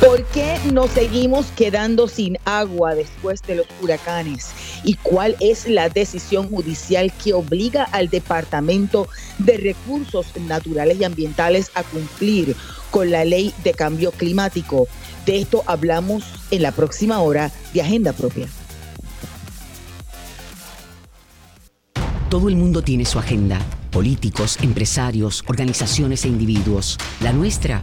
¿Por qué nos seguimos quedando sin agua después de los huracanes? ¿Y cuál es la decisión judicial que obliga al Departamento de Recursos Naturales y Ambientales a cumplir con la ley de cambio climático? De esto hablamos en la próxima hora de Agenda Propia. Todo el mundo tiene su agenda. Políticos, empresarios, organizaciones e individuos. La nuestra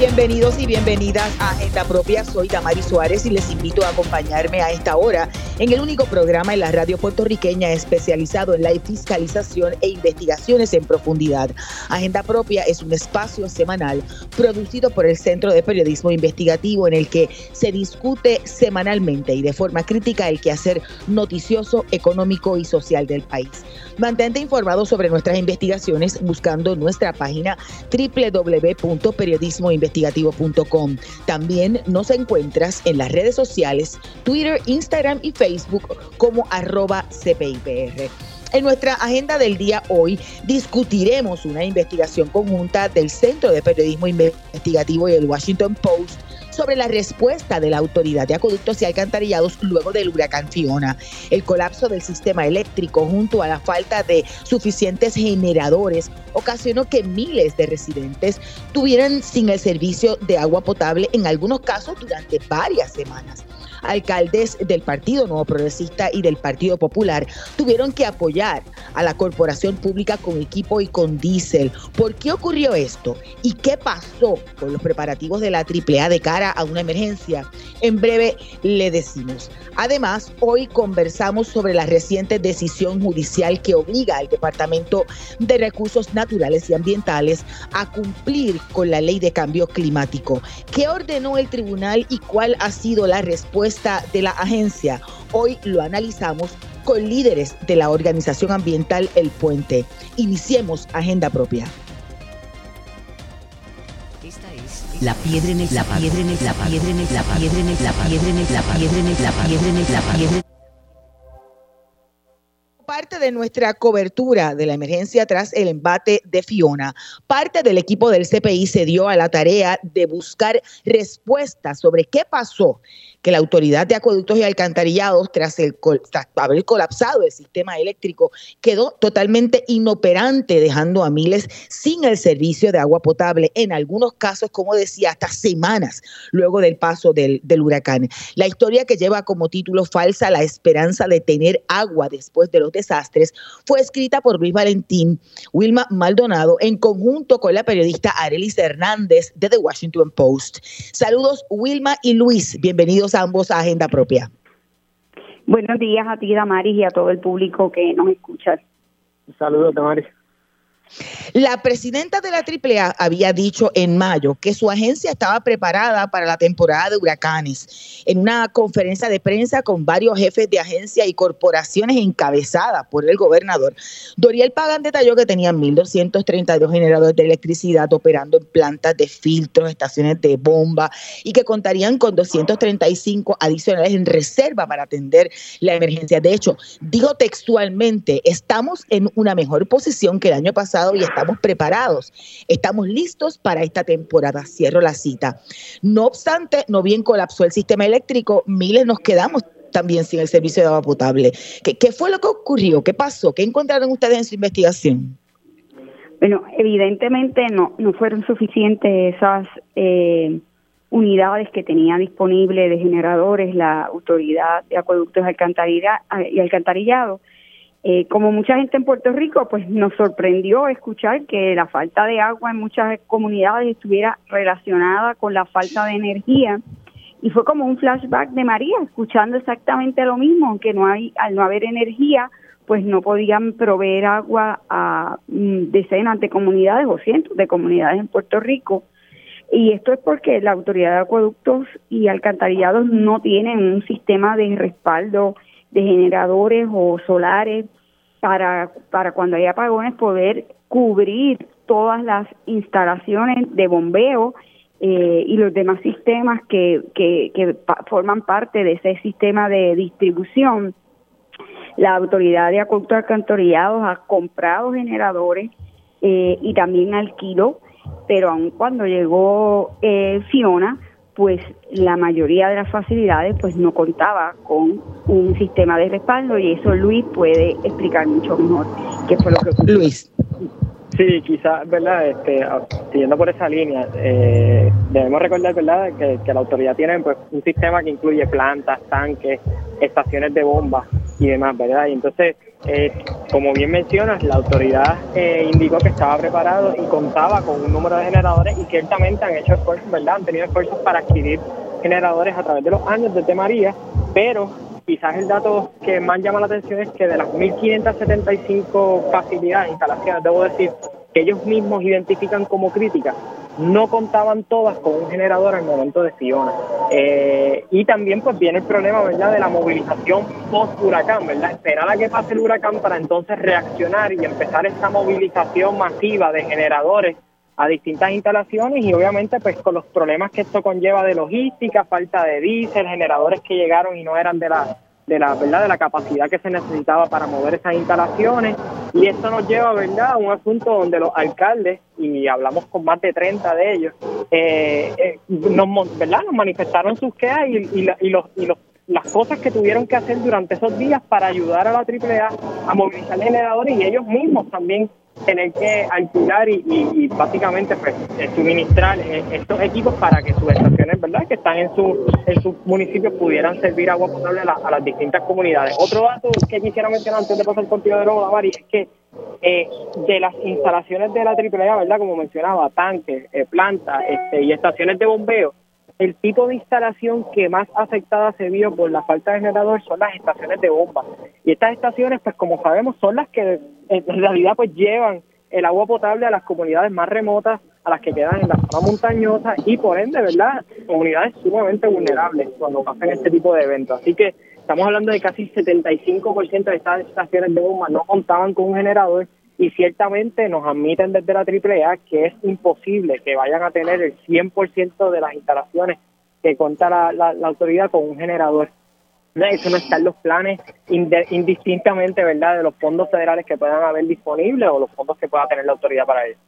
Bienvenidos y bienvenidas a Agenda Propia. Soy Damari Suárez y les invito a acompañarme a esta hora en el único programa en la radio puertorriqueña especializado en la fiscalización e investigaciones en profundidad. Agenda Propia es un espacio semanal producido por el Centro de Periodismo Investigativo en el que se discute semanalmente y de forma crítica el quehacer noticioso, económico y social del país. Mantente informado sobre nuestras investigaciones buscando nuestra página www.periodismoinvestigativo.com. También nos encuentras en las redes sociales, Twitter, Instagram y Facebook como arroba CPIPR. En nuestra agenda del día hoy discutiremos una investigación conjunta del Centro de Periodismo Investigativo y el Washington Post sobre la respuesta de la Autoridad de Acueductos y Alcantarillados luego del huracán Fiona. El colapso del sistema eléctrico junto a la falta de suficientes generadores ocasionó que miles de residentes tuvieran sin el servicio de agua potable en algunos casos durante varias semanas alcaldes del Partido Nuevo Progresista y del Partido Popular tuvieron que apoyar a la corporación pública con equipo y con diésel. ¿Por qué ocurrió esto? ¿Y qué pasó con los preparativos de la AAA de cara a una emergencia? En breve le decimos. Además, hoy conversamos sobre la reciente decisión judicial que obliga al Departamento de Recursos Naturales y Ambientales a cumplir con la ley de cambio climático. ¿Qué ordenó el tribunal y cuál ha sido la respuesta? De la agencia. Hoy lo analizamos con líderes de la organización ambiental El Puente. Iniciemos agenda propia. Esta es la piedra en el la piedra en el la piedra en el la piedra en el la piedra en el la piedra en el la piedra en el la piedra parte de nuestra cobertura de la emergencia tras el embate de Fiona, parte del equipo del CPI se dio a la tarea de buscar respuestas sobre qué pasó que la Autoridad de Acueductos y Alcantarillados, tras, haber colapsado el sistema eléctrico, quedó totalmente inoperante, dejando a miles sin el servicio de agua potable, en algunos casos, como decía, hasta semanas luego del paso del, del huracán. La historia que lleva como título falsa La esperanza de tener agua después de los desastres fue escrita por Luis Valentín, Wilma Maldonado, en conjunto con la periodista Arelis Hernández de The Washington Post. Saludos, Wilma y Luis, bienvenidos ambos a Agenda Propia. Buenos días a ti, Damaris, y a todo el público que nos escucha. Saludos, Damaris. La presidenta de la AAA había dicho en mayo que su agencia estaba preparada para la temporada de huracanes. En una conferencia de prensa con varios jefes de agencia y corporaciones encabezadas por el gobernador, Doriel Pagan detalló que tenían 1.232 generadores de electricidad operando en plantas de filtros, estaciones de bomba y que contarían con 235 adicionales en reserva para atender la emergencia. De hecho, dijo textualmente, estamos en una mejor posición que el año pasado y estamos preparados. Estamos listos para esta temporada. Cierro la cita. No obstante, no bien colapsó el sistema eléctrico, miles nos quedamos también sin el servicio de agua potable. ¿Qué, qué fue lo que ocurrió? ¿Qué pasó? ¿Qué encontraron ustedes en su investigación? Bueno, evidentemente no, no fueron suficientes esas eh, unidades que tenía disponible de generadores la Autoridad de Acueductos y Alcantarillado eh, como mucha gente en Puerto Rico, pues nos sorprendió escuchar que la falta de agua en muchas comunidades estuviera relacionada con la falta de energía. Y fue como un flashback de María, escuchando exactamente lo mismo, aunque no hay, al no haber energía, pues no podían proveer agua a mm, decenas de comunidades o cientos de comunidades en Puerto Rico. Y esto es porque la Autoridad de Acueductos y Alcantarillados no tienen un sistema de respaldo de generadores o solares para, para cuando hay apagones poder cubrir todas las instalaciones de bombeo eh, y los demás sistemas que, que, que forman parte de ese sistema de distribución, la autoridad de acueductos alcantarillados ha comprado generadores eh, y también alquiló, pero aun cuando llegó eh, Fiona, pues la mayoría de las facilidades pues no contaba con un sistema de respaldo y eso Luis puede explicar mucho mejor qué fue lo que ocurrió. Luis. Sí, quizás, ¿verdad? Este, ah, siguiendo por esa línea, eh, debemos recordar, ¿verdad?, que, que, la autoridad tiene pues, un sistema que incluye plantas, tanques, estaciones de bombas y demás, ¿verdad? Y entonces, eh, como bien mencionas, la autoridad eh, indicó que estaba preparado y contaba con un número de generadores y ciertamente han hecho esfuerzos, ¿verdad? Han tenido esfuerzos para adquirir generadores a través de los años desde María, pero quizás el dato que más llama la atención es que de las 1.575 facilidades, instalaciones, debo decir, que ellos mismos identifican como críticas, no contaban todas con un generador al momento de Fiona. Eh, y también pues viene el problema, ¿verdad?, de la movilización post-huracán, ¿verdad? Esperar a que pase el huracán para entonces reaccionar y empezar esta movilización masiva de generadores a distintas instalaciones y obviamente pues con los problemas que esto conlleva de logística, falta de diésel, generadores que llegaron y no eran de la de la verdad de la capacidad que se necesitaba para mover esas instalaciones. Y esto nos lleva verdad a un asunto donde los alcaldes y hablamos con más de 30 de ellos eh, eh, nos verdad nos manifestaron sus quejas y, y, los y los las cosas que tuvieron que hacer durante esos días para ayudar a la AAA a movilizar generadores y ellos mismos también tener que alquilar y, básicamente pues, eh, suministrar eh, estos equipos para que sus estaciones, ¿verdad?, que están en su en sus municipios pudieran servir agua potable a, las distintas comunidades. Otro dato que quisiera mencionar antes de pasar contigo de nuevo, Mari, es que eh, de las instalaciones de la AAA, ¿verdad?, como mencionaba, tanques, plantas este, y estaciones de bombeo, el tipo de instalación que más afectada se vio por la falta de generador son las estaciones de bomba. Y estas estaciones, pues como sabemos, son las que en realidad pues llevan el agua potable a las comunidades más remotas, a las que quedan en la zona montañosa y por ende, ¿verdad? Comunidades sumamente vulnerables cuando pasan este tipo de eventos. Así que estamos hablando de casi 75% de estas estaciones de bomba no contaban con un generador y ciertamente nos admiten desde la AAA que es imposible que vayan a tener el 100% de las instalaciones que cuenta la, la, autoridad con un generador. Eso no está en los planes indistintamente, ¿verdad?, de los fondos federales que puedan haber disponibles o los fondos que pueda tener la autoridad para ello.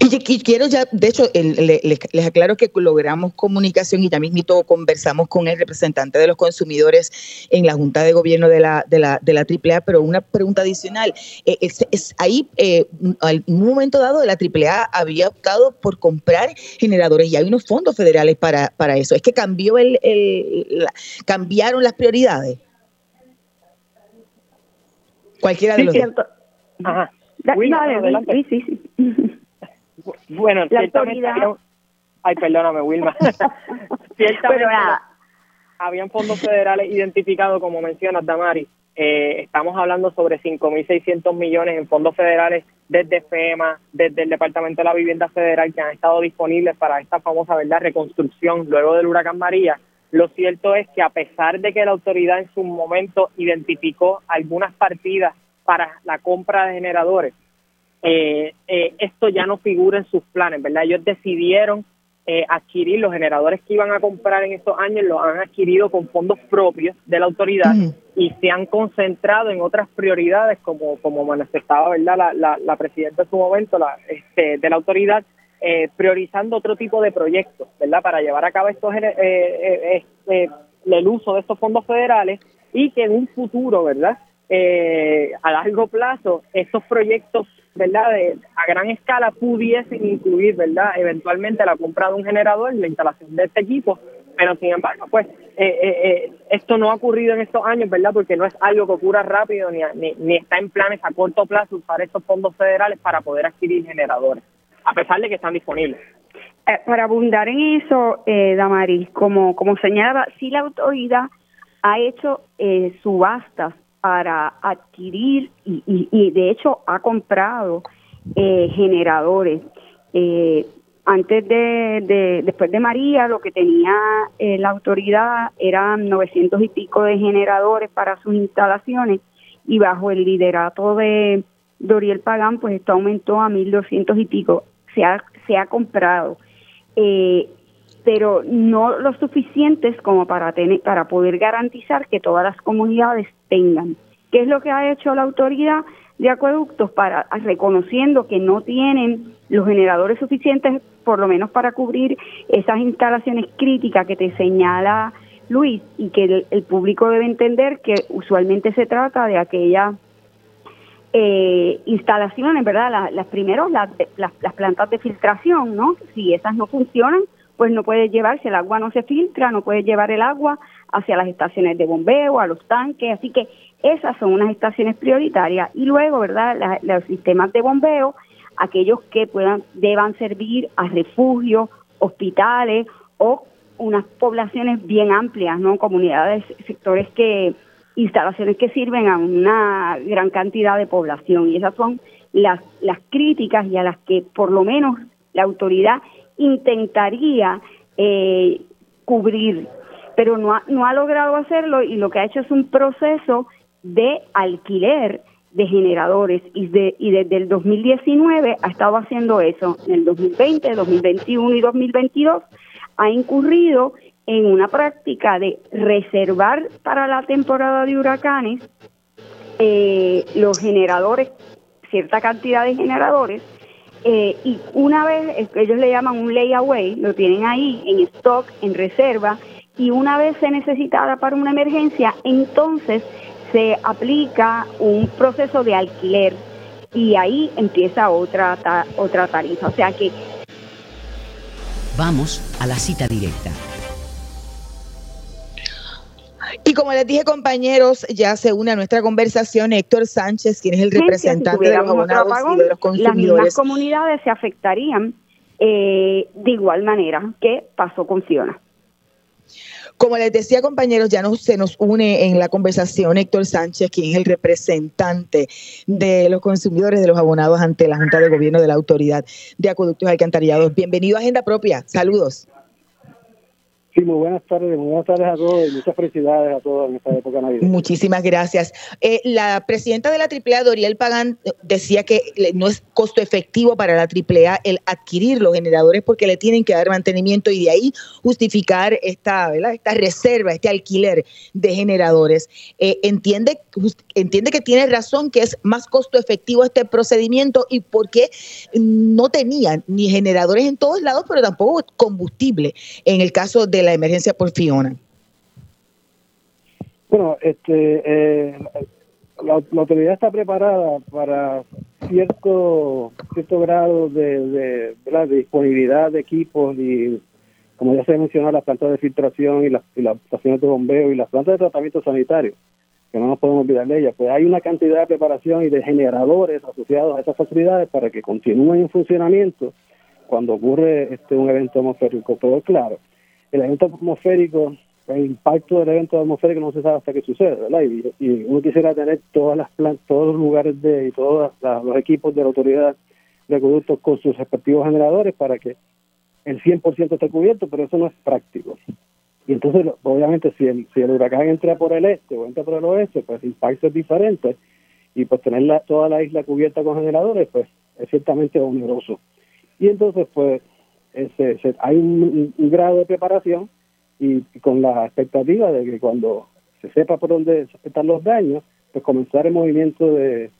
Y, quiero ya, de hecho, les aclaro que logramos comunicación y también conversamos con el representante de los consumidores en la Junta de Gobierno de la, de la, de la AAA, pero una pregunta adicional. Eh, es, ahí, eh, en un momento dado, la AAA había optado por comprar generadores y hay unos fondos federales para, para eso. ¿Es que cambió el, el cambiaron las prioridades? Cualquiera de los dos. Ajá. sí, sí, sí. Bueno, ciertamente Ay, perdóname, Wilma. ciertamente habían fondos federales identificados, como mencionas, Damari. Eh, estamos hablando sobre 5.600 millones en fondos federales desde FEMA, desde el Departamento de la Vivienda Federal, que han estado disponibles para esta famosa verdad reconstrucción luego del huracán María. Lo cierto es que a pesar de que la autoridad en su momento identificó algunas partidas para la compra de generadores, eh, eh, esto ya no figura en sus planes, ¿verdad? Ellos decidieron eh, adquirir los generadores que iban a comprar en estos años, los han adquirido con fondos propios de la autoridad y se han concentrado en otras prioridades, como, como manifestaba, ¿verdad? La, la, la presidenta en su momento la, este, de la autoridad, eh, priorizando otro tipo de proyectos, ¿verdad? Para llevar a cabo estos, eh, el uso de estos fondos federales y que en un futuro, ¿verdad? a largo plazo, estos proyectos ¿verdad? De, a gran escala pudiesen incluir, ¿verdad? Eventualmente la compra de un generador, la instalación de este equipo, pero sin embargo, pues eh, eh, eh, esto no ha ocurrido en estos años, ¿verdad? Porque no es algo que ocurra rápido ni, ni, está en planes a corto plazo usar estos fondos federales para poder adquirir generadores, a pesar de que están disponibles. para abundar en eso, eh, Damaris, como, como señalaba, sí la autoridad ha hecho subastas para adquirir y, y, de hecho ha comprado eh, generadores. Eh, antes de, después de María, lo que tenía eh, la autoridad eran 900 y pico de generadores para sus instalaciones y bajo el liderato de Doriel Pagán, pues esto aumentó a 1200 y pico. Se ha, se ha comprado. eh, pero no lo suficientes como para, tener, para poder garantizar que todas las comunidades tengan. ¿Qué es lo que ha hecho la autoridad de acueductos para reconociendo que no tienen los generadores suficientes, por lo menos para cubrir esas instalaciones críticas que te señala Luis y que el, público debe entender que usualmente se trata de aquellas eh, instalaciones, ¿verdad? las primeros, las, las, plantas de filtración, ¿no? Si esas no funcionan, pues no puedes llevar, si el agua no se filtra, no puedes llevar el agua hacia las estaciones de bombeo, a los tanques, así que esas son unas estaciones prioritarias y luego, ¿verdad? los sistemas de bombeo, aquellos que puedan deban servir a refugios, hospitales o unas poblaciones bien amplias, ¿no? Comunidades, sectores que instalaciones que sirven a una gran cantidad de población y esas son las las críticas y a las que por lo menos la autoridad intentaría eh, cubrir, pero no ha, no ha logrado hacerlo y lo que ha hecho es un proceso de alquiler de generadores y, de, y desde el 2019 ha estado haciendo eso. En el 2020, 2021 y 2022 ha incurrido en una práctica de reservar para la temporada de huracanes eh, los generadores, cierta cantidad de generadores, eh, y una vez, ellos le llaman un layaway, lo tienen ahí en stock, en reserva, y una vez se necesitara para una emergencia, entonces se aplica un proceso de alquiler y ahí empieza otra, otra tarifa. O sea que... Vamos a la cita directa. Y como les dije, compañeros, ya se une a nuestra conversación Héctor Sánchez, quien es el representante de los abonados y de los consumidores. Las comunidades se afectarían eh, de igual manera que pasó con Fiona. Como les decía, compañeros, ya nos, se nos une en la conversación Héctor Sánchez, quien es el representante de los consumidores de los abonados ante la Junta de Gobierno de la Autoridad de Acueductos y Alcantarillados. Bienvenido a Agenda Propia. Saludos. Sí, muy buenas tardes, muy buenas tardes a todos y muchas felicidades a todos en esta época navideña. Muchísimas gracias. Eh, la presidenta de la AAA, Doriel Pagán, decía que no es costo efectivo para la AAA el adquirir los generadores porque le tienen que dar mantenimiento y de ahí justificar esta, ¿verdad? esta reserva, este alquiler de generadores. Eh, entiende, entiende que tiene razón que es más costo efectivo este procedimiento y porque no tenían ni generadores en todos lados, pero tampoco combustible en el caso de la emergencia por Fiona? Bueno, este, eh, la, autoridad está preparada para cierto cierto grado de, de, disponibilidad de equipos y, como ya se mencionó, las plantas de filtración y las, y las estaciones de bombeo y las plantas de tratamiento sanitario, que no nos podemos olvidar de ellas. Pues hay una cantidad de preparación y de generadores asociados a estas facilidades para que continúen en funcionamiento cuando ocurre este un evento atmosférico. Pero claro, el evento atmosférico, el impacto del evento atmosférico no se sabe hasta que sucede, ¿verdad? Y, uno quisiera tener todas las todos los lugares de y todos los equipos de la autoridad de acueductos con sus respectivos generadores para que el 100% esté cubierto, pero eso no es práctico. Y entonces, obviamente, si el, si el huracán entra por el este o entra por el oeste, pues el impacto es diferente. Y pues tener la, toda la isla cubierta con generadores, pues es ciertamente oneroso. Y entonces, pues, este, hay un, grado de preparación y, con la expectativa de que cuando se sepa por dónde están los daños, pues comenzar el movimiento de,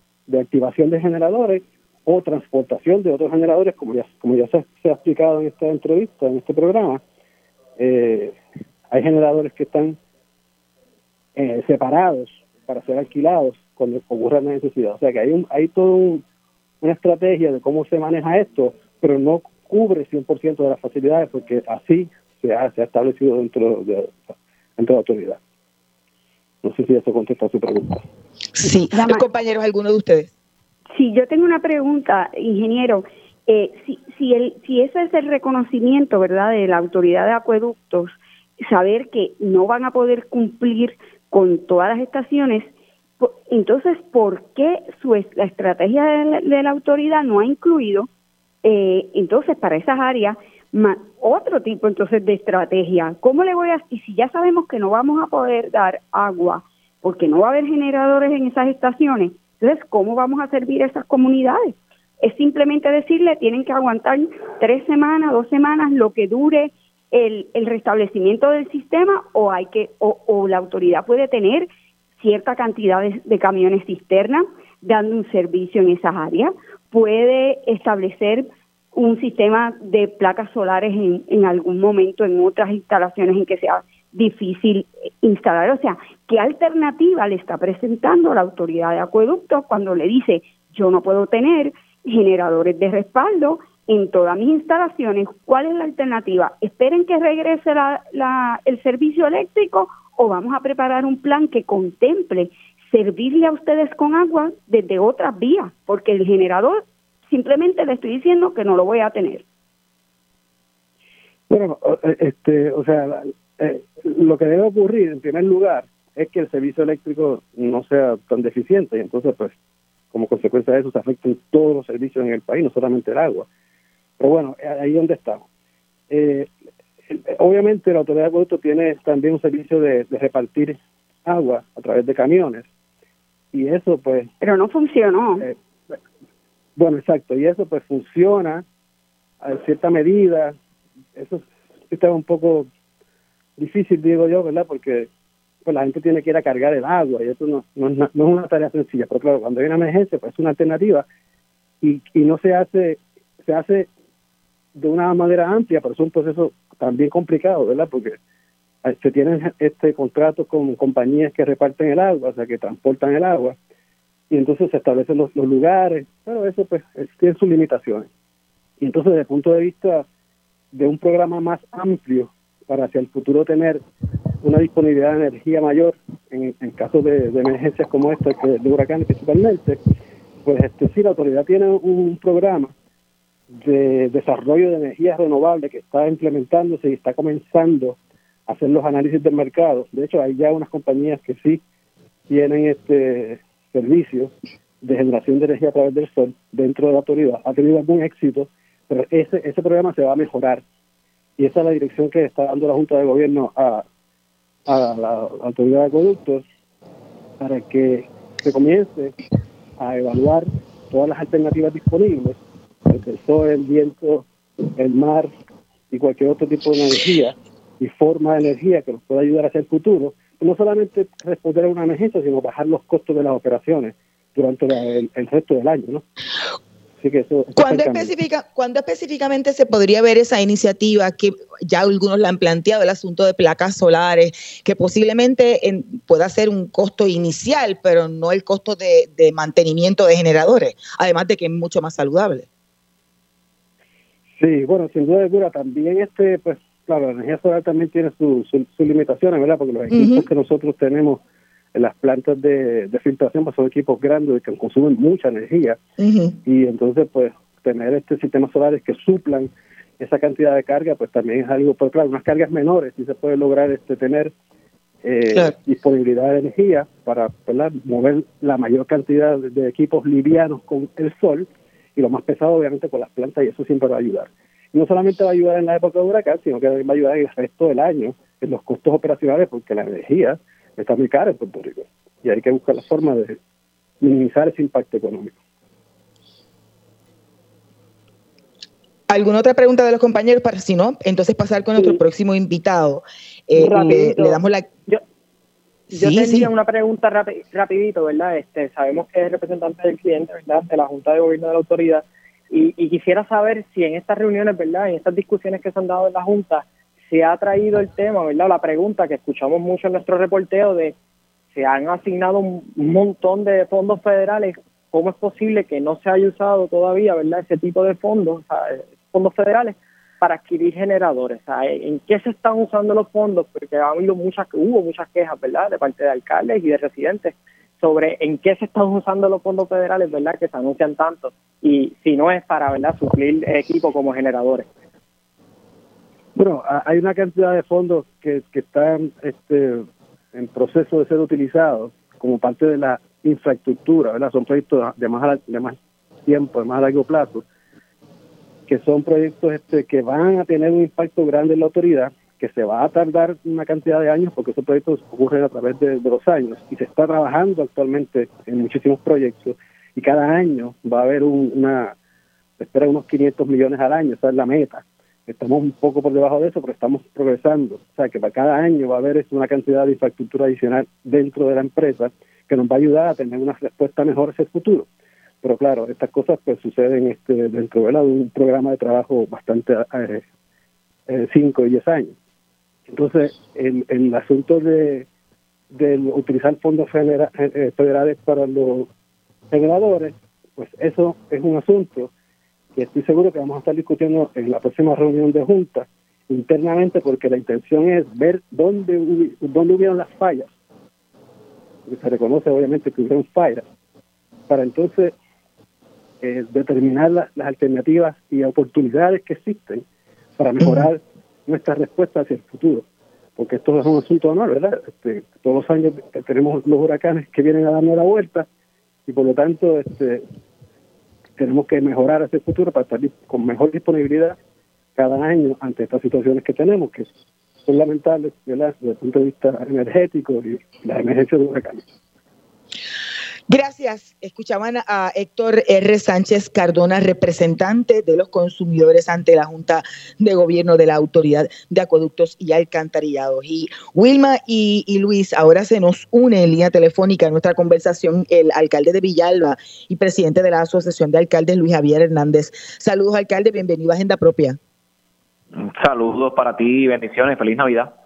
activación de generadores o transportación de otros generadores, como ya, como ya se, ha explicado en esta entrevista, en este programa. Eh, hay generadores que están eh, separados para ser alquilados cuando ocurra la necesidad. O sea que hay, un, hay toda una estrategia de cómo se maneja esto, pero no cubre 100% de las facilidades porque así se ha, se ha establecido dentro de, dentro de la autoridad. No sé si eso contesta a su pregunta. Sí, los compañeros, alguno de ustedes. Sí, yo tengo una pregunta, ingeniero. Eh, si, si, el, si ese es el reconocimiento, ¿verdad?, de la autoridad de acueductos, saber que no van a poder cumplir con todas las estaciones, entonces, ¿por qué su, la estrategia de la autoridad no ha incluido eh, entonces, para esas áreas, otro tipo entonces de estrategia. ¿Cómo le voy a, y si ya sabemos que no vamos a poder dar agua porque no va a haber generadores en esas estaciones, entonces, ¿cómo vamos a servir a esas comunidades? Es simplemente decirle, tienen que aguantar tres semanas, dos semanas, lo que dure el, el restablecimiento del sistema o hay que o, o la autoridad puede tener cierta cantidad de, camiones cisterna dando un servicio en esas áreas, puede establecer un sistema de placas solares en, en algún momento en otras instalaciones en que sea difícil instalar. O sea, ¿qué alternativa le está presentando la autoridad de acueducto cuando le dice yo no puedo tener generadores de respaldo en todas mis instalaciones, ¿cuál es la alternativa? ¿Esperen que regrese la, el servicio eléctrico o vamos a preparar un plan que contemple servirle a ustedes con agua desde otras vías? Porque el generador simplemente le estoy diciendo que no lo voy a tener. Bueno, eh, este, o sea, eh, lo que debe ocurrir en primer lugar es que el servicio eléctrico no sea tan deficiente y entonces pues como consecuencia de eso se afectan todos los servicios en el país, no solamente el agua. Pero bueno, eh, ahí donde estamos. Eh, obviamente la autoridad de acueducto tiene también un servicio de, repartir agua a través de camiones y eso pues... Pero no funcionó. Eh, bueno, exacto, y eso pues funciona a cierta medida. Eso está un poco difícil, digo yo, ¿verdad? Porque pues la gente tiene que ir a cargar el agua y eso no, no, no es una tarea sencilla. Pero claro, cuando hay una emergencia, pues es una alternativa y, y no se hace, se hace de una manera amplia, pero es un proceso también complicado, ¿verdad? Porque se tienen este contrato con compañías que reparten el agua, o sea, que transportan el agua, y entonces se establecen los, lugares, pero eso pues tiene sus limitaciones. Y entonces desde el punto de vista de un programa más amplio para hacia el futuro tener una disponibilidad de energía mayor en, en casos de, emergencias como esta, de huracanes principalmente, pues este sí, la autoridad tiene un programa de desarrollo de energías renovables que está implementándose y está comenzando hacer los análisis del mercado. De hecho, hay ya unas compañías que sí tienen este servicio de generación de energía a través del sol dentro de la autoridad. Ha tenido algún éxito, pero ese, ese programa se va a mejorar. Y esa es la dirección que está dando la Junta de Gobierno a, a la autoridad de acueductos para que se comience a evaluar todas las alternativas disponibles el sol, el viento, el mar y cualquier otro tipo de energía y forma de energía que nos pueda ayudar hacia el futuro, no solamente responder a una emergencia, sino bajar los costos de las operaciones durante el, resto del año, ¿no? Así que eso, ¿Cuándo, específica, ¿Cuándo específicamente se podría ver esa iniciativa que ya algunos la han planteado, el asunto de placas solares, que posiblemente en, pueda ser un costo inicial, pero no el costo de, de mantenimiento de generadores, además de que es mucho más saludable? Sí, bueno, sin duda alguna, también este, pues, claro, la energía solar también tiene sus su, limitaciones, ¿verdad? Porque los equipos que nosotros tenemos en las plantas de, filtración pues son equipos grandes que consumen mucha energía. Y entonces, pues, tener este sistemas solares que suplan esa cantidad de carga, pues también es algo, pues claro, unas cargas menores sí se puede lograr este tener eh, disponibilidad de energía para mover la mayor cantidad de equipos livianos con el sol y lo más pesado obviamente con las plantas y eso siempre va a ayudar. No solamente va a ayudar en la época de huracán, sino que va a ayudar en el resto del año en los costos operacionales porque la energía está muy cara en Puerto Rico y hay que buscar la forma de minimizar ese impacto económico. ¿Alguna otra pregunta de los compañeros? Para si no, entonces pasar con nuestro próximo invitado. Eh, le, damos la... Yo tenía una pregunta rapidito, ¿verdad? Este, sabemos que es representante del cliente, ¿verdad? De la Junta de Gobierno de la Autoridad. Y, quisiera saber si en estas reuniones, ¿verdad? En estas discusiones que se han dado en la Junta, se ha traído el tema, ¿verdad? La pregunta que escuchamos mucho en nuestro reporteo de se han asignado un montón de fondos federales. ¿Cómo es posible que no se haya usado todavía, ¿verdad? Ese tipo de fondos, fondos federales para adquirir generadores. ¿En qué se están usando los fondos? Porque ha habido muchas, hubo muchas quejas, ¿verdad?, de parte de alcaldes y de residentes sobre en qué se están usando los fondos federales, ¿verdad?, que se anuncian tanto. Y si no es para, ¿verdad?, suplir equipos como generadores. Bueno, hay una cantidad de fondos que, están este, en proceso de ser utilizados como parte de la infraestructura, ¿verdad? Son proyectos de más, de más tiempo, de más largo plazo, que son proyectos este, que van a tener un impacto grande en la autoridad, que se va a tardar una cantidad de años porque esos proyectos ocurren a través de, los años y se está trabajando actualmente en muchísimos proyectos y cada año va a haber una se espera unos 500 millones al año, esa es la meta. Estamos un poco por debajo de eso, pero estamos progresando. O sea, que para cada año va a haber una cantidad de infraestructura adicional dentro de la empresa que nos va a ayudar a tener una respuesta mejor hacia el futuro. Pero claro, estas cosas pues suceden este, dentro de un programa de trabajo bastante eh, eh, cinco y diez años. Entonces, el, el asunto de, de utilizar fondos eh, federales para los generadores, pues eso es un asunto que estoy seguro que vamos a estar discutiendo en la próxima reunión de junta internamente porque la intención es ver dónde, dónde hubieron las fallas, porque se reconoce obviamente que hubieron fallas, para entonces eh, determinar las alternativas y oportunidades que existen para mejorar nuestra respuesta hacia el futuro. Porque esto es un asunto anual, ¿verdad? Este, todos los años tenemos los huracanes que vienen a darnos la vuelta y por lo tanto este, tenemos que mejorar hacia el futuro para estar con mejor disponibilidad cada año ante estas situaciones que tenemos, que son lamentables ¿verdad? desde el punto de vista energético y la emergencia de huracanes. Gracias. Escuchaban a Héctor R. Sánchez Cardona, representante de los consumidores ante la Junta de Gobierno de la Autoridad de Acueductos y Alcantarillados. Y Wilma y, Luis, ahora se nos une en línea telefónica a nuestra conversación el alcalde de Villalba y presidente de la Asociación de Alcaldes, Luis Javier Hernández. Saludos, alcalde. Bienvenido a Agenda Propia. Saludos para ti bendiciones. Feliz Navidad.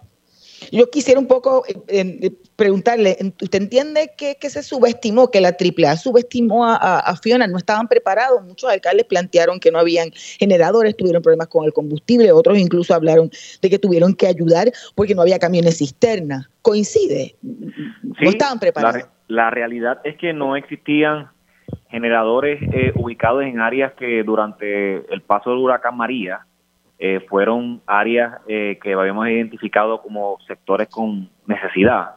Yo quisiera un poco eh, eh, preguntarle, ¿usted entiende que, se subestimó, que la AAA subestimó a, Fiona? No estaban preparados, muchos alcaldes plantearon que no habían generadores, tuvieron problemas con el combustible, otros incluso hablaron de que tuvieron que ayudar porque no había camiones cisterna. ¿Coincide? no estaban preparados. La, realidad es que no existían generadores eh, ubicados en áreas que durante el paso del huracán María eh, fueron áreas eh, que habíamos identificado como sectores con necesidad,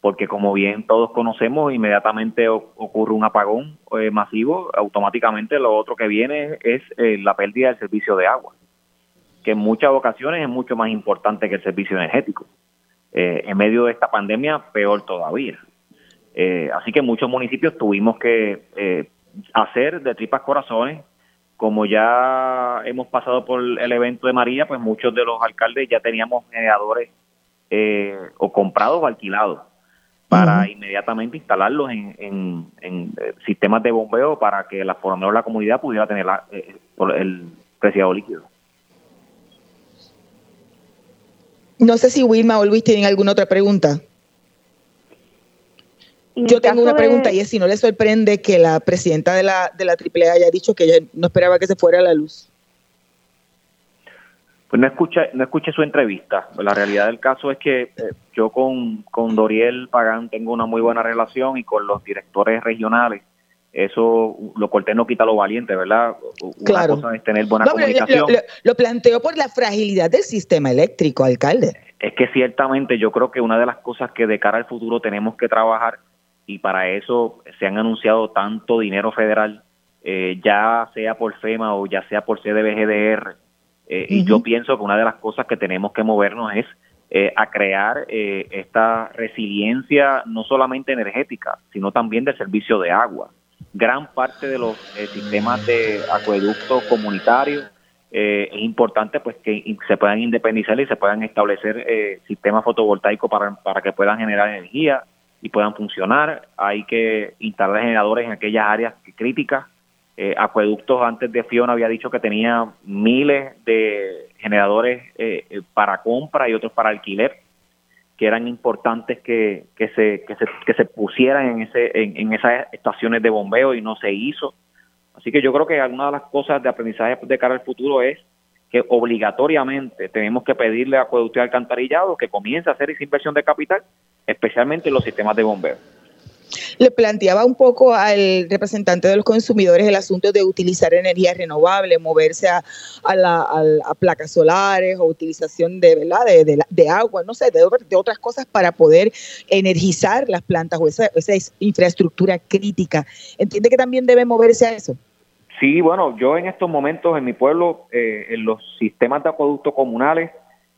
porque como bien todos conocemos, inmediatamente ocurre un apagón eh, masivo, automáticamente lo otro que viene es la pérdida del servicio de agua, que en muchas ocasiones es mucho más importante que el servicio energético. en medio de esta pandemia, peor todavía. así que muchos municipios tuvimos que hacer de tripas corazones como ya hemos pasado por el evento de María, pues muchos de los alcaldes ya teníamos generadores eh, o comprados o alquilados para inmediatamente instalarlos en, eh, sistemas de bombeo para que la, por lo menos la comunidad pudiera tener eh, el preciado líquido. No sé si Wilma o Luis tienen alguna otra pregunta. Yo tengo una pregunta y es si no le sorprende que la presidenta de la, de la AAA haya dicho que ella no esperaba que se fuera a la luz. Pues no escuché, no escuché su entrevista. La realidad del caso es que eh, yo con, con Doriel Pagán tengo una muy buena relación y con los directores regionales. Eso, lo cortés no quita lo valiente, ¿verdad? Una cosa es tener buena comunicación. Lo, lo planteo por la fragilidad del sistema eléctrico, alcalde. Es que ciertamente yo creo que una de las cosas que de cara al futuro tenemos que trabajar y para eso se han anunciado tanto dinero federal, eh, ya sea por FEMA o ya sea por CDBGDR. Eh, y yo pienso que una de las cosas que tenemos que movernos es eh, a crear esta resiliencia no solamente energética, sino también del servicio de agua. Gran parte de los sistemas de acueductos comunitarios es importante pues que se puedan independizar y se puedan establecer sistemas fotovoltaicos para, para que puedan generar energía y puedan funcionar. Hay que instalar generadores en aquellas áreas críticas. Eh, acueductos antes de Fiona había dicho que tenía miles de generadores eh, eh, para compra y otros para alquiler que eran importantes que, que, se, que, se, que se pusieran en, ese, en, esas estaciones de bombeo y no se hizo. Así que yo creo que alguna de las cosas de aprendizaje de cara al futuro es que obligatoriamente tenemos que pedirle a Acueducto y Alcantarillado que comience a hacer esa inversión de capital especialmente en los sistemas de bombeo. Le planteaba un poco al representante de los consumidores el asunto de utilizar energía renovable, moverse a, a, placas solares o utilización de, ¿verdad? de, agua, no sé, de, otras cosas para poder energizar las plantas o esa, infraestructura crítica. ¿Entiende que también debe moverse a eso? Sí, bueno, yo en estos momentos en mi pueblo, eh, en los sistemas de acueducto comunales,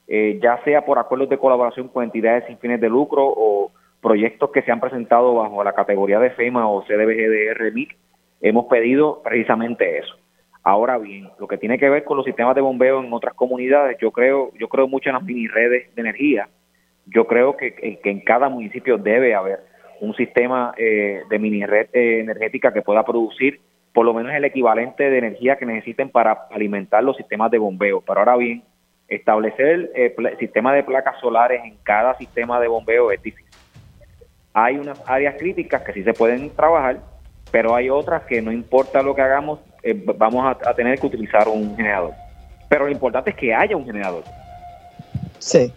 eh, ya sea por acuerdos de colaboración con entidades sin fines de lucro o proyectos que se han presentado bajo la categoría de FEMA o CDBG de RMIC, hemos pedido precisamente eso. Ahora bien, lo que tiene que ver con los sistemas de bombeo en otras comunidades, yo creo, yo creo mucho en las mini redes de energía. Yo creo que, que en cada municipio debe haber un sistema eh, de mini red eh, energética que pueda producir por lo menos el equivalente de energía que necesiten para alimentar los sistemas de bombeo. Pero ahora bien, establecer eh, sistema de placas solares en cada sistema de bombeo es difícil. Hay unas áreas críticas que sí se pueden trabajar, pero hay otras que no importa lo que hagamos, vamos a, a tener que utilizar un generador. Pero lo importante es que haya un generador. Sí.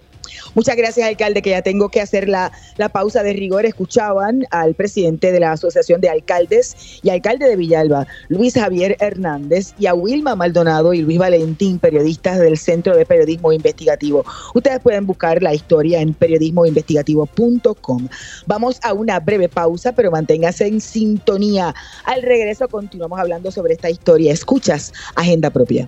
Muchas gracias, alcalde, que ya tengo que hacer la, pausa de rigor. Escuchaban al presidente de la Asociación de Alcaldes y alcalde de Villalba, Luis Javier Hernández, y a Wilma Maldonado y Luis Valentín, periodistas del Centro de Periodismo Investigativo. Ustedes pueden buscar la historia en periodismoinvestigativo.com. Vamos a una breve pausa, pero manténgase en sintonía. Al regreso continuamos hablando sobre esta historia. Escuchas Agenda Propia.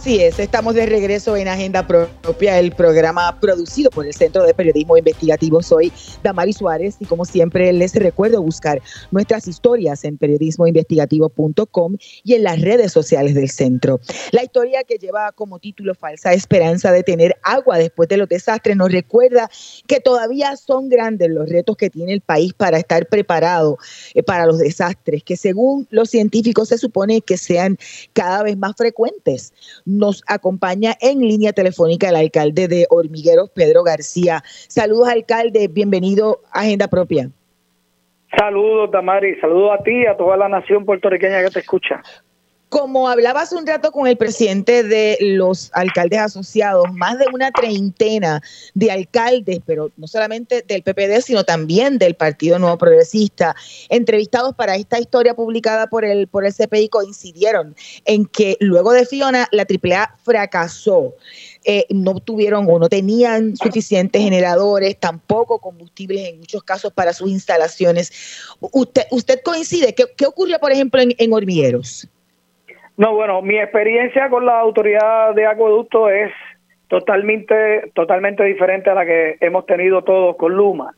Así es, estamos de regreso en Agenda Propia, el programa producido por el Centro de Periodismo Investigativo. Soy Damari Suárez y como siempre les recuerdo buscar nuestras historias en periodismoinvestigativo.com y en las redes sociales del centro. La historia que lleva como título Falsa Esperanza de tener agua después de los desastres nos recuerda que todavía son grandes los retos que tiene el país para estar preparado eh, para los desastres, que según los científicos se supone que sean cada vez más frecuentes nos acompaña en línea telefónica el alcalde de Hormigueros, Pedro García. Saludos, alcalde. Bienvenido a Agenda Propia. Saludos, Damari. Saludos a ti y a toda la nación puertorriqueña que te escucha. Como hablabas un rato con el presidente de los alcaldes asociados, más de una treintena de alcaldes, pero no solamente del PPD, sino también del Partido Nuevo Progresista, entrevistados para esta historia publicada por el, por el CPI, coincidieron en que luego de Fiona, la AAA fracasó. Eh, no tuvieron o no tenían suficientes generadores, tampoco combustibles en muchos casos para sus instalaciones. ¿Usted, usted coincide? ¿Qué, qué ocurrió, por ejemplo, en, en? No, bueno, mi experiencia con la autoridad de acueducto es totalmente, totalmente diferente a la que hemos tenido todos con Luma.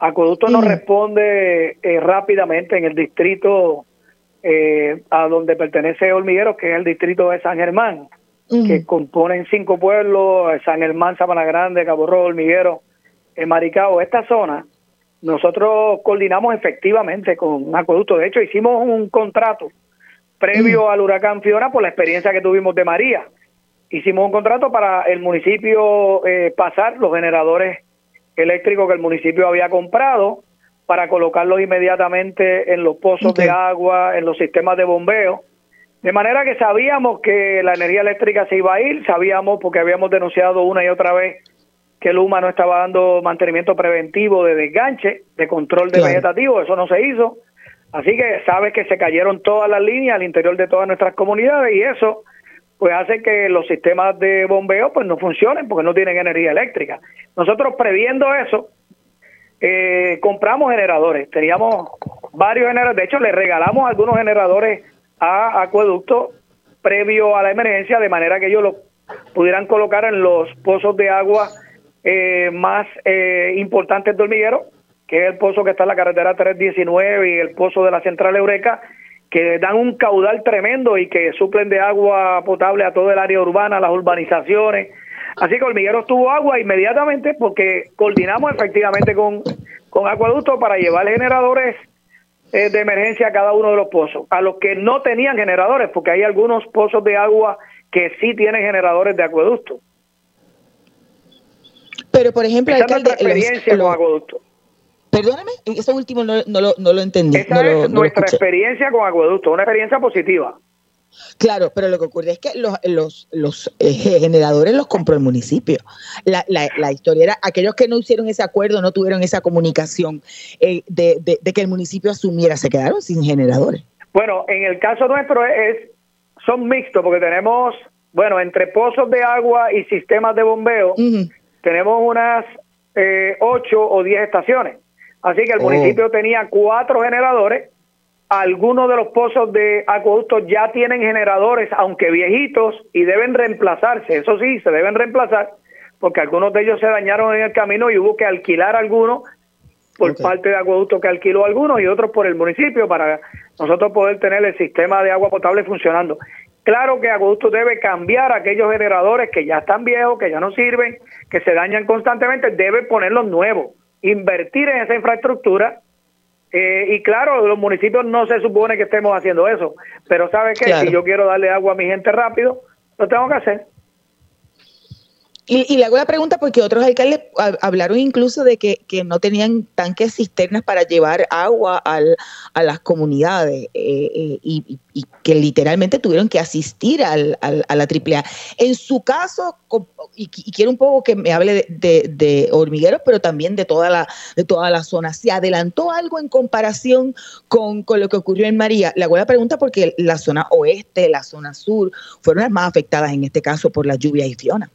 Acueducto nos responde eh, rápidamente en el distrito eh, a donde pertenece Hormigueros, que es el distrito de San Germán, que componen cinco pueblos, San Germán, Sabana Grande, Cabo Rojo, Hormiguero, en Maricao. Esta zona, nosotros coordinamos efectivamente con Acueducto. De hecho, hicimos un contrato previo al huracán Fiona por la experiencia que tuvimos de María. Hicimos un contrato para el municipio eh, pasar los generadores eléctricos que el municipio había comprado para colocarlos inmediatamente en los pozos de agua, en los sistemas de bombeo. De manera que sabíamos que la energía eléctrica se iba a ir, sabíamos porque habíamos denunciado una y otra vez que Luma no estaba dando mantenimiento preventivo de desganche, de control de vegetativo, eso no se hizo. Así que sabes que se cayeron todas las líneas al interior de todas nuestras comunidades y eso pues hace que los sistemas de bombeo pues no funcionen porque no tienen energía eléctrica. Nosotros previendo eso, eh, compramos generadores, teníamos varios generadores, de hecho le regalamos algunos generadores a Acueducto previo a la emergencia de manera que ellos lo pudieran colocar en los pozos de agua eh, más eh, importantes de hormiguero que es el pozo que está en la carretera 319 y el pozo de la central Eureka, que dan un caudal tremendo y que suplen de agua potable a todo el área urbana, las urbanizaciones. Así que Hormigueros tuvo agua inmediatamente porque coordinamos efectivamente con, con Acueducto para llevar generadores eh, de emergencia a cada uno de los pozos. A los que no tenían generadores, porque hay algunos pozos de agua que sí tienen generadores de acueducto. Pero, por ejemplo, experiencia con acueducto. Perdóname, eso último no, lo, no lo entendí. Es nuestra experiencia con acueducto, una experiencia positiva. Claro, pero lo que ocurre es que los, los, los eh, generadores los compró el municipio. La, la, la, historia era, aquellos que no hicieron ese acuerdo, no tuvieron esa comunicación eh, de, de, que el municipio asumiera, se quedaron sin generadores. Bueno, en el caso nuestro es, son mixtos porque tenemos, bueno, entre pozos de agua y sistemas de bombeo, tenemos unas eh, ocho o diez estaciones. Así que el oh. municipio tenía cuatro generadores algunos de los pozos de acueductos ya tienen generadores, aunque viejitos, y deben reemplazarse. Eso sí, se deben reemplazar, porque algunos de ellos se dañaron en el camino y hubo que alquilar algunos por parte de acueducto que alquiló algunos y otros por el municipio para nosotros poder tener el sistema de agua potable funcionando. Claro que Acueducto debe cambiar aquellos generadores que ya están viejos, que ya no sirven, que se dañan constantemente, debe ponerlos nuevos, invertir en esa infraestructura. Eh, y claro, los municipios no se supone que estemos haciendo eso, pero ¿sabe qué? Si yo quiero darle agua a mi gente rápido, lo tengo que hacer. Y, le hago la pregunta porque otros alcaldes hablaron incluso de que, no tenían tanques cisternas para llevar agua a las comunidades eh, eh, y, que literalmente tuvieron que asistir al, a la AAA. En su caso, y, quiero un poco que me hable de, hormigueros, pero también de toda, la, de toda la zona, ¿se adelantó algo en comparación con, con lo que ocurrió en María? Le hago la pregunta porque la zona oeste, la zona sur, fueron las más afectadas en este caso por la lluvia y Fiona.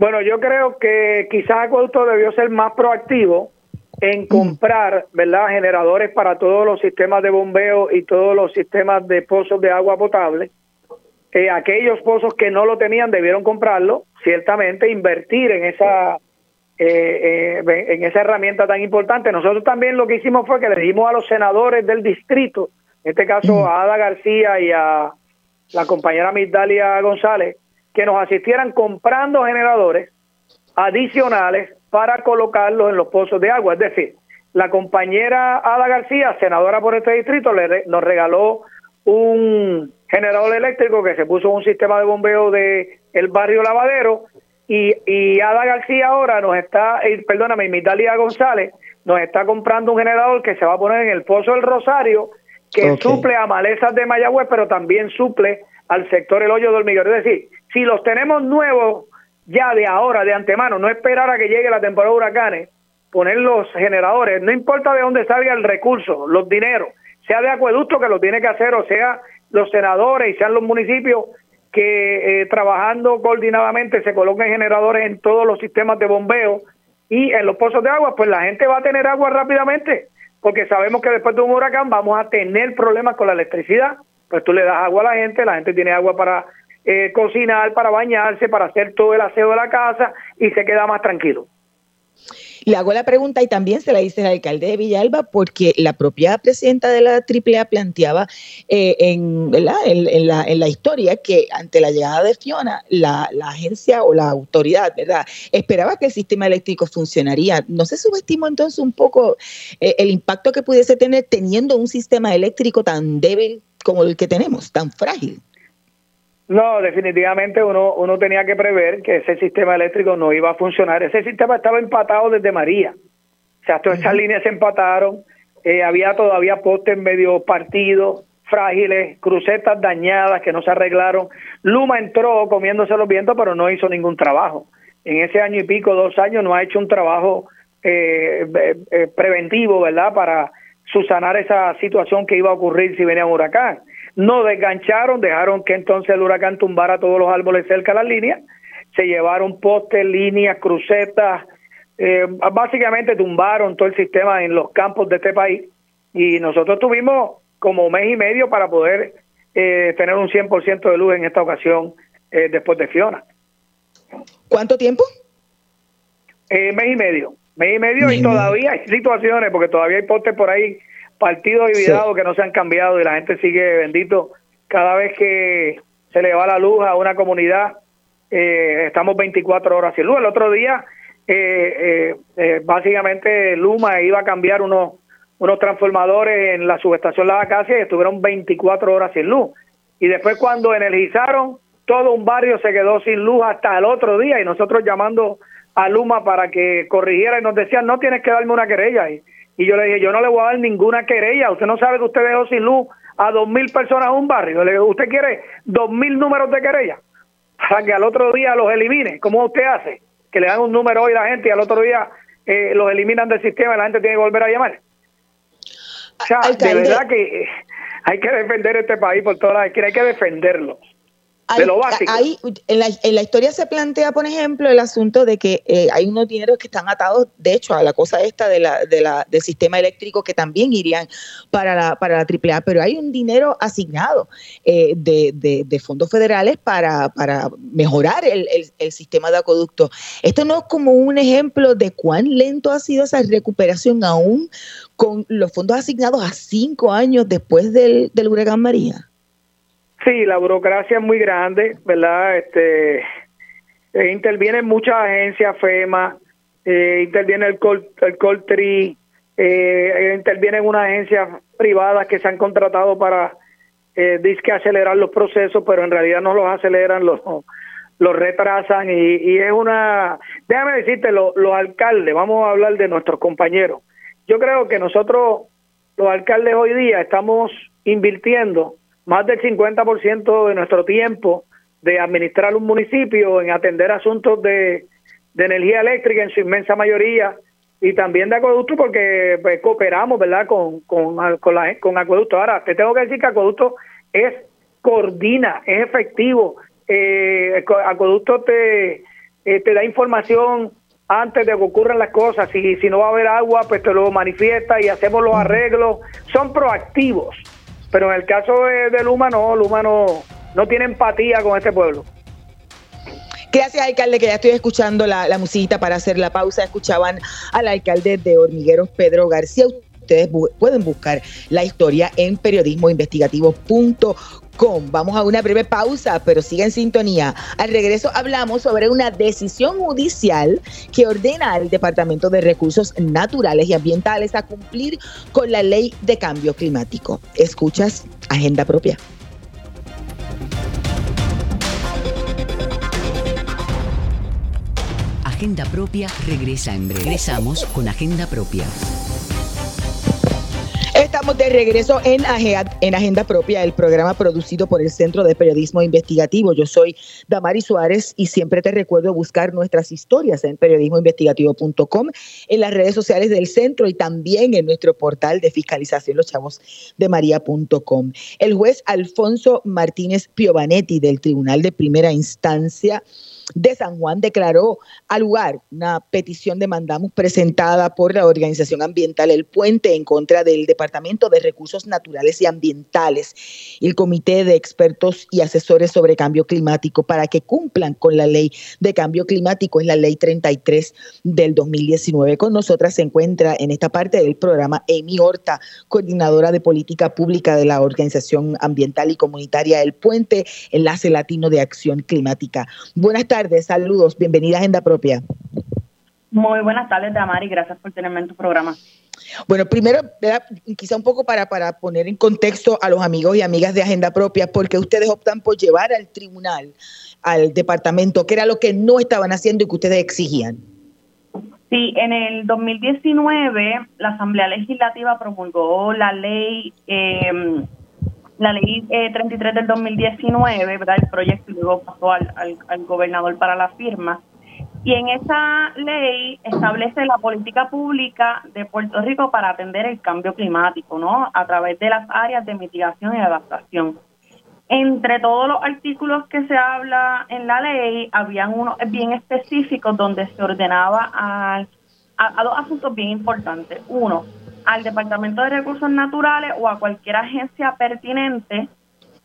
Bueno, yo creo que quizás Acueducto debió ser más proactivo en mm. comprar, ¿verdad?, generadores para todos los sistemas de bombeo y todos los sistemas de pozos de agua potable. Eh, aquellos pozos que no lo tenían debieron comprarlo, ciertamente, invertir en esa eh, eh, en esa herramienta tan importante. Nosotros también lo que hicimos fue que le dimos a los senadores del distrito, en este caso mm. a Ada García y a la compañera Migdalia González, que nos asistieran comprando generadores adicionales para colocarlos en los pozos de agua. Es decir, la compañera Ada García, senadora por este distrito, le, nos regaló un generador eléctrico que se puso en un sistema de bombeo de el barrio Lavadero y, y Ada García ahora nos está, eh, perdóname, Mitalia González nos está comprando un generador que se va a poner en el Pozo del Rosario que suple a malezas de Mayagüez, pero también suple al sector el hoyo de hormiguero. Es decir, si los tenemos nuevos ya de ahora, de antemano, no esperar a que llegue la temporada de huracanes, poner los generadores, no importa de dónde salga el recurso, los dineros, sea de acueducto que lo tiene que hacer, o sea los senadores y sean los municipios que eh, trabajando coordinadamente se coloquen generadores en todos los sistemas de bombeo y en los pozos de agua, pues la gente va a tener agua rápidamente, porque sabemos que después de un huracán vamos a tener problemas con la electricidad. Pues tú le das agua a la gente, la gente tiene agua para eh, cocinar, para bañarse, para hacer todo el aseo de la casa y se queda más tranquilo. Le hago la pregunta y también se la hice al alcalde de Villalba porque la propia presidenta de la AAA planteaba eh, en, En, la, en, la, historia que ante la llegada de Fiona, la, agencia o la autoridad ¿verdad? esperaba que el sistema eléctrico funcionaría. ¿No se subestimó entonces un poco eh, el impacto que pudiese tener teniendo un sistema eléctrico tan débil como el que tenemos, tan frágil. No, definitivamente uno, uno tenía que prever que ese sistema eléctrico no iba a funcionar. Ese sistema estaba empatado desde María. O sea, todas esas líneas se empataron. Eh, había todavía postes medio partidos, frágiles, crucetas dañadas que no se arreglaron. Luma entró comiéndose los vientos, pero no hizo ningún trabajo. En ese año y pico, dos años, no ha hecho un trabajo eh, eh, preventivo, ¿verdad? Para subsanar esa situación que iba a ocurrir si venía un huracán. No desgancharon, dejaron que entonces el huracán tumbara todos los árboles cerca de las líneas, se llevaron postes, líneas, crucetas, eh, básicamente tumbaron todo el sistema en los campos de este país y nosotros tuvimos como mes y medio para poder eh, tener un 100% de luz en esta ocasión eh, después de Fiona. ¿Cuánto tiempo? mes y medio mes y medio y todavía hay situaciones, porque todavía hay postes por ahí partidos y vidados que no se han cambiado y la gente sigue bendito. Cada vez que se le va la luz a una comunidad, eh, estamos 24 horas sin luz. El otro día, eh, eh, básicamente, Luma iba a cambiar unos, unos transformadores en la subestación La Acacia y estuvieron 24 horas sin luz. Y después cuando energizaron, todo un barrio se quedó sin luz hasta el otro día y nosotros llamando a Luma para que corrigiera y nos decían, no tienes que darme una querella. Y, y yo le dije, yo no le voy a dar ninguna querella. Usted no sabe que usted dejó sin luz a dos mil personas en un barrio. Le digo, ¿usted quiere dos mil números de querella? Para que al otro día los elimine. ¿Cómo usted hace? Que le dan un número hoy a la gente y al otro día eh, los eliminan del sistema y la gente tiene que volver a llamar. O sea, de verdad que hay que defender este país por todas las esquinas, hay que defenderlo. De lo básico. en, la, historia se plantea, por ejemplo, el asunto de que eh, hay unos dineros que están atados, de hecho, a la cosa esta de la, de la, del sistema eléctrico que también irían para la, para la AAA, pero hay un dinero asignado eh, de, de, fondos federales para, para mejorar el, el, sistema de acueducto. Esto no es como un ejemplo de cuán lento ha sido esa recuperación aún con los fondos asignados a cinco años después del, del huracán María. Sí, la burocracia es muy grande, ¿verdad? Este, eh, intervienen muchas agencias, FEMA, eh, interviene el, Col, el Coltri, eh, intervienen unas agencias privadas que se han contratado para eh, acelerar los procesos, pero en realidad no los aceleran, los, los retrasan y, y es una... Déjame decirte, los alcaldes, vamos a hablar de nuestros compañeros. Yo creo que nosotros, los alcaldes hoy día, estamos invirtiendo más del 50% de nuestro tiempo de administrar un municipio en atender asuntos de, energía eléctrica en su inmensa mayoría y también de acueducto porque pues, cooperamos verdad con con con, la, con acueducto. Ahora te tengo que decir que acueducto es coordina es efectivo. Eh, acueducto te eh, te da información antes de que ocurran las cosas. Si si no va a haber agua pues te lo manifiesta y hacemos los arreglos. Son proactivos pero en el caso de, Luma, no, Luma no, no tiene empatía con este pueblo. Gracias, alcalde, que ya estoy escuchando la, la musiquita para hacer la pausa. Escuchaban al alcalde de Hormigueros, Pedro García. Ustedes pueden buscar la historia en periodismoinvestigativo.com Vamos a una breve pausa, pero sigue en sintonía. Al regreso hablamos sobre una decisión judicial que ordena al Departamento de Recursos Naturales y Ambientales a cumplir con la ley de cambio climático. Escuchas Agenda Propia. Agenda Propia regresa en breve. Regresamos con Agenda Propia. De regreso en, en Agenda Propia, el programa producido por el Centro de Periodismo Investigativo. Yo soy Damari Suárez y siempre te recuerdo buscar nuestras historias en periodismoinvestigativo.com, en las redes sociales del centro y también en nuestro portal de fiscalización los de maría.com. El juez Alfonso Martínez Piovanetti del Tribunal de Primera Instancia de San Juan declaró al lugar una petición de mandamos presentada por la organización ambiental El Puente en contra del Departamento de Recursos Naturales y Ambientales y el Comité de Expertos y Asesores sobre Cambio Climático para que cumplan con la ley de cambio climático, es la ley 33 del 2019. Con nosotras se encuentra en esta parte del programa Amy Horta, coordinadora de política pública de la Organización Ambiental y Comunitaria El Puente, Enlace Latino de Acción Climática. Buenas tardes tardes, saludos, bienvenida a Agenda Propia. Muy buenas tardes, Damari, gracias por tenerme en tu programa. Bueno, primero, quizá un poco para, para poner en contexto a los amigos y amigas de Agenda Propia, porque ustedes optan por llevar al tribunal, al departamento, que era lo que no estaban haciendo y que ustedes exigían. Sí, en el 2019 la Asamblea Legislativa promulgó la ley eh, la ley 33 eh, del 2019, ¿verdad? El proyecto luego pasó al, al, gobernador para la firma. Y en esa ley establece la política pública de Puerto Rico para atender el cambio climático, ¿no? A través de las áreas de mitigación y adaptación. Entre todos los artículos que se habla en la ley, habían unos bien específicos donde se ordenaba a, a dos asuntos bien importantes. Uno, al Departamento de Recursos Naturales o a cualquier agencia pertinente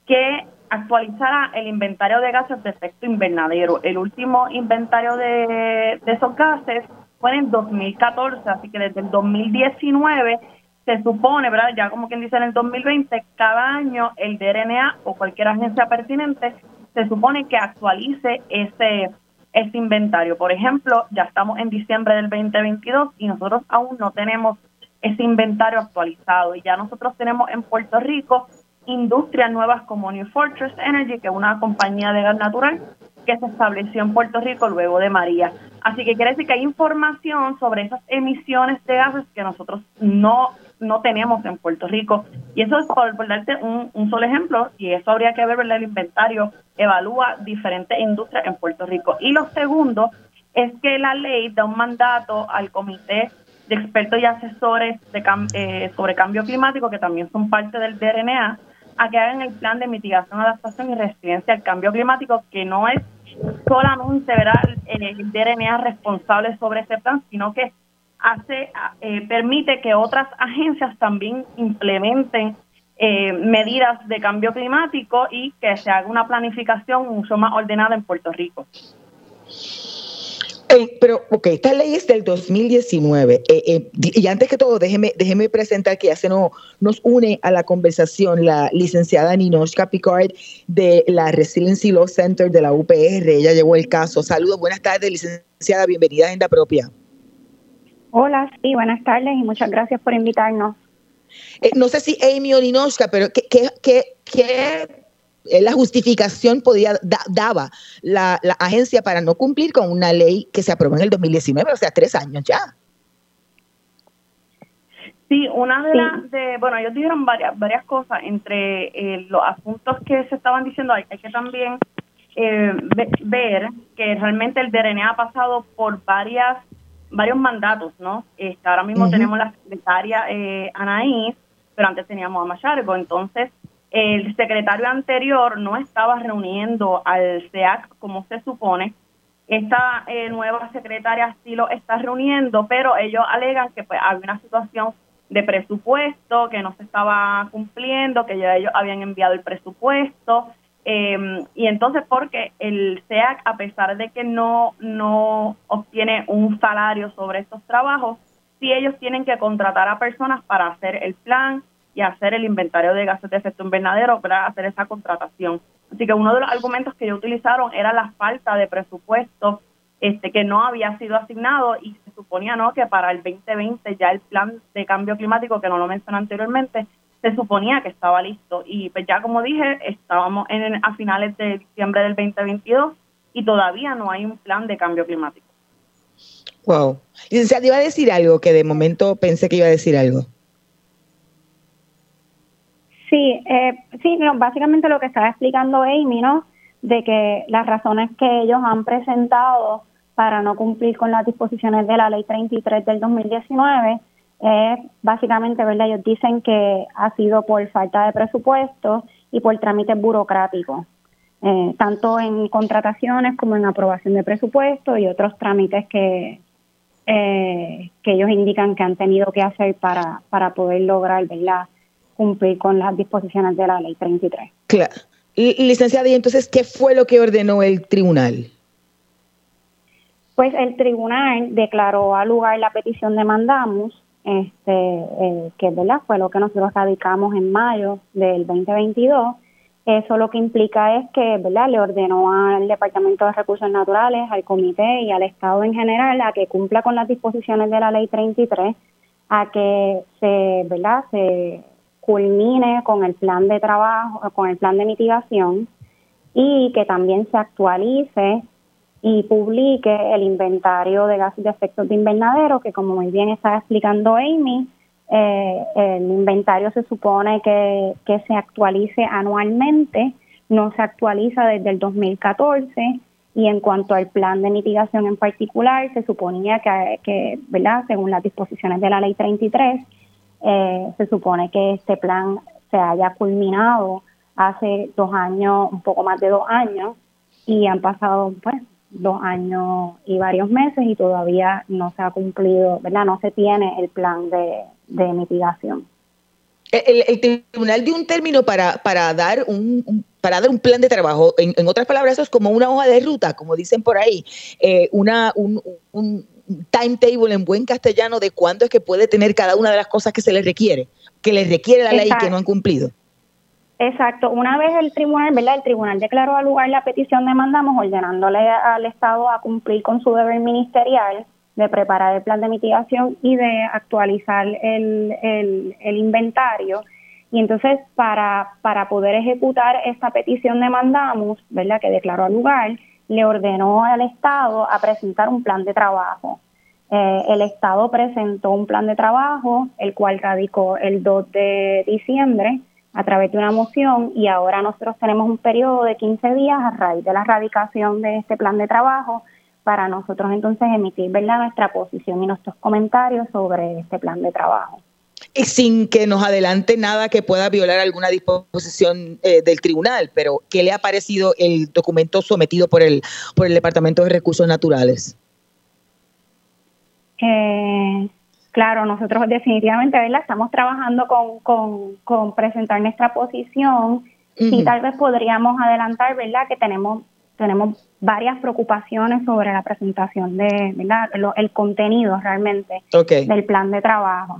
que actualizara el inventario de gases de efecto invernadero. El último inventario de, esos gases fue en el 2014, así que desde el 2019 se supone, ¿verdad? Ya como quien dice en el 2020, cada año el DRNA o cualquier agencia pertinente se supone que actualice ese, ese inventario. Por ejemplo, ya estamos en diciembre del 2022 y nosotros aún no tenemos ese inventario actualizado. Y ya nosotros tenemos en Puerto Rico industrias nuevas como New Fortress Energy, que es una compañía de gas natural que se estableció en Puerto Rico luego de María. Así que quiere decir que hay información sobre esas emisiones de gases que nosotros no, no tenemos en Puerto Rico. Y eso es por, darte un, un, solo ejemplo, y eso habría que ver, ¿verdad? El inventario evalúa diferentes industrias en Puerto Rico. Y lo segundo es que la ley da un mandato al comité de expertos y asesores de, eh, sobre cambio climático, que también son parte del DRNA, a que hagan el plan de mitigación, adaptación y resistencia al cambio climático, que no es solamente ¿verdad? el DRNA responsable sobre ese plan, sino que hace eh, permite que otras agencias también implementen eh, medidas de cambio climático y que se haga una planificación mucho más ordenada en Puerto Rico. Eh, pero, ok, esta ley es del 2019. y antes que todo, déjeme, déjeme presentar que ya se nos, nos une a la conversación la licenciada Ninoshka Picard de la Resiliency Law Center de la UPR. Ella llevó el caso. Saludos, buenas tardes, licenciada. Bienvenida a Agenda Propia. Hola, sí, buenas tardes y muchas gracias por invitarnos. Eh, no sé si Amy o Ninoshka, pero ¿qué, qué, qué, eh, la justificación podía daba la, agencia para no cumplir con una ley que se aprobó en el 2019, o sea, tres años ya? Sí, una de las, de, bueno, ellos dijeron varias, varias cosas, entre eh, los asuntos que se estaban diciendo, hay, que también ver que realmente el DRNA ha pasado por varias varios mandatos, ¿no? Este, ahora mismo tenemos la secretaria eh, Anaís, pero antes teníamos a Machargo, entonces el secretario anterior no estaba reuniendo al SEAC como se supone. Esta eh, nueva secretaria sí lo está reuniendo, pero ellos alegan que pues había una situación de presupuesto que no se estaba cumpliendo, que ya ellos habían enviado el presupuesto, eh, y entonces, porque el SEAC, a pesar de que no, no obtiene un salario sobre estos trabajos, sí ellos tienen que contratar a personas para hacer el plan y hacer el inventario de gases de efecto invernadero, para hacer esa contratación. Así que uno de los argumentos que ellos utilizaron era la falta de presupuesto este que no había sido asignado y se suponía no que para el 2020 ya el plan de cambio climático, que no lo mencioné anteriormente, se suponía que estaba listo. Y pues ya como dije, estábamos en, a finales de diciembre del 2022 y todavía no hay un plan de cambio climático. Wow. Licenciada, iba a decir algo que de momento pensé que iba a decir algo. Sí, eh, sí, básicamente lo que estaba explicando Amy, ¿no? De que las razones que ellos han presentado para no cumplir con las disposiciones de la ley 33 del 2019 es básicamente, ¿verdad? Ellos dicen que ha sido por falta de presupuesto y por trámites burocráticos, eh, tanto en contrataciones como en aprobación de presupuesto y otros trámites que, eh, que ellos indican que han tenido que hacer para, para poder lograr, ¿verdad? Cumplir con las disposiciones de la ley 33. Claro. Licenciada, ¿y entonces qué fue lo que ordenó el tribunal? Pues el tribunal declaró al lugar la petición de mandamos este, eh, que ¿verdad? fue lo que nosotros radicamos en mayo del 2022. Eso lo que implica es que ¿verdad? le ordenó al Departamento de Recursos Naturales, al Comité y al Estado en general a que cumpla con las disposiciones de la Ley 33, a que se, ¿verdad? se culmine con el plan de trabajo, con el plan de mitigación y que también se actualice y publique el inventario de gases de efectos de invernadero, que como muy bien estaba explicando Amy, eh, el inventario se supone que, se actualice anualmente, no se actualiza desde el 2014 y en cuanto al plan de mitigación en particular, se suponía que, que ¿verdad? según las disposiciones de la ley 33, eh, se supone que este plan se haya culminado hace dos años, un poco más de dos años, y han pasado pues dos años y varios meses y todavía no se ha cumplido, ¿verdad? No se tiene el plan de, mitigación. El, tribunal dio un término para, para, dar un, para dar un plan de trabajo. En, otras palabras, eso es como una hoja de ruta, como dicen por ahí, eh, una, un, un timetable en buen castellano de cuándo es que puede tener cada una de las cosas que se le requiere, que le requiere la ley y que no han cumplido. Exacto. Una vez el tribunal, ¿verdad? El tribunal declaró al lugar la petición de mandamos ordenándole al Estado a cumplir con su deber ministerial de preparar el plan de mitigación y de actualizar el, el, inventario. Y entonces, para, para poder ejecutar esta petición de mandamos, ¿verdad? Que declaró al lugar, le ordenó al Estado a presentar un plan de trabajo. Eh, el Estado presentó un plan de trabajo, el cual radicó el 2 de diciembre a través de una moción y ahora nosotros tenemos un periodo de 15 días a raíz de la radicación de este plan de trabajo para nosotros entonces emitir ¿verdad? nuestra posición y nuestros comentarios sobre este plan de trabajo. Sin que nos adelante nada que pueda violar alguna disposición eh, del tribunal, pero ¿qué le ha parecido el documento sometido por el, por el Departamento de Recursos Naturales? Eh, claro, nosotros definitivamente ¿verdad? estamos trabajando con, con, presentar nuestra posición y tal vez podríamos adelantar ¿verdad? que tenemos tenemos varias preocupaciones sobre la presentación de ¿verdad? el contenido realmente del plan de trabajo.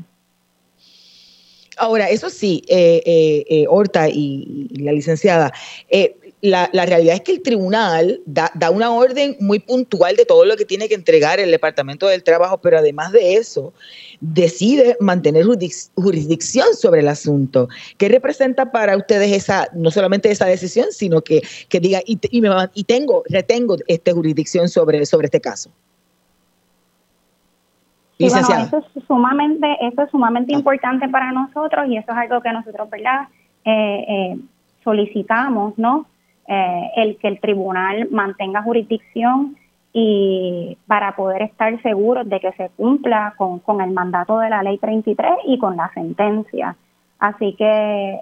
Ahora, eso sí, eh, eh, eh Horta y, la licenciada, eh, la, realidad es que el tribunal da, una orden muy puntual de todo lo que tiene que entregar el Departamento del Trabajo, pero además de eso, decide mantener jurisdicción sobre el asunto. ¿Qué representa para ustedes esa, no solamente esa decisión, sino que, que diga, y, y, tengo, retengo esta jurisdicción sobre, sobre este caso? Eso es sumamente, eso es sumamente ah. importante para nosotros y eso es algo que nosotros, ¿verdad? Eh, eh, solicitamos, ¿no? Eh, el que el tribunal mantenga jurisdicción y para poder estar seguros de que se cumpla con, con el mandato de la ley 33 y con la sentencia. Así que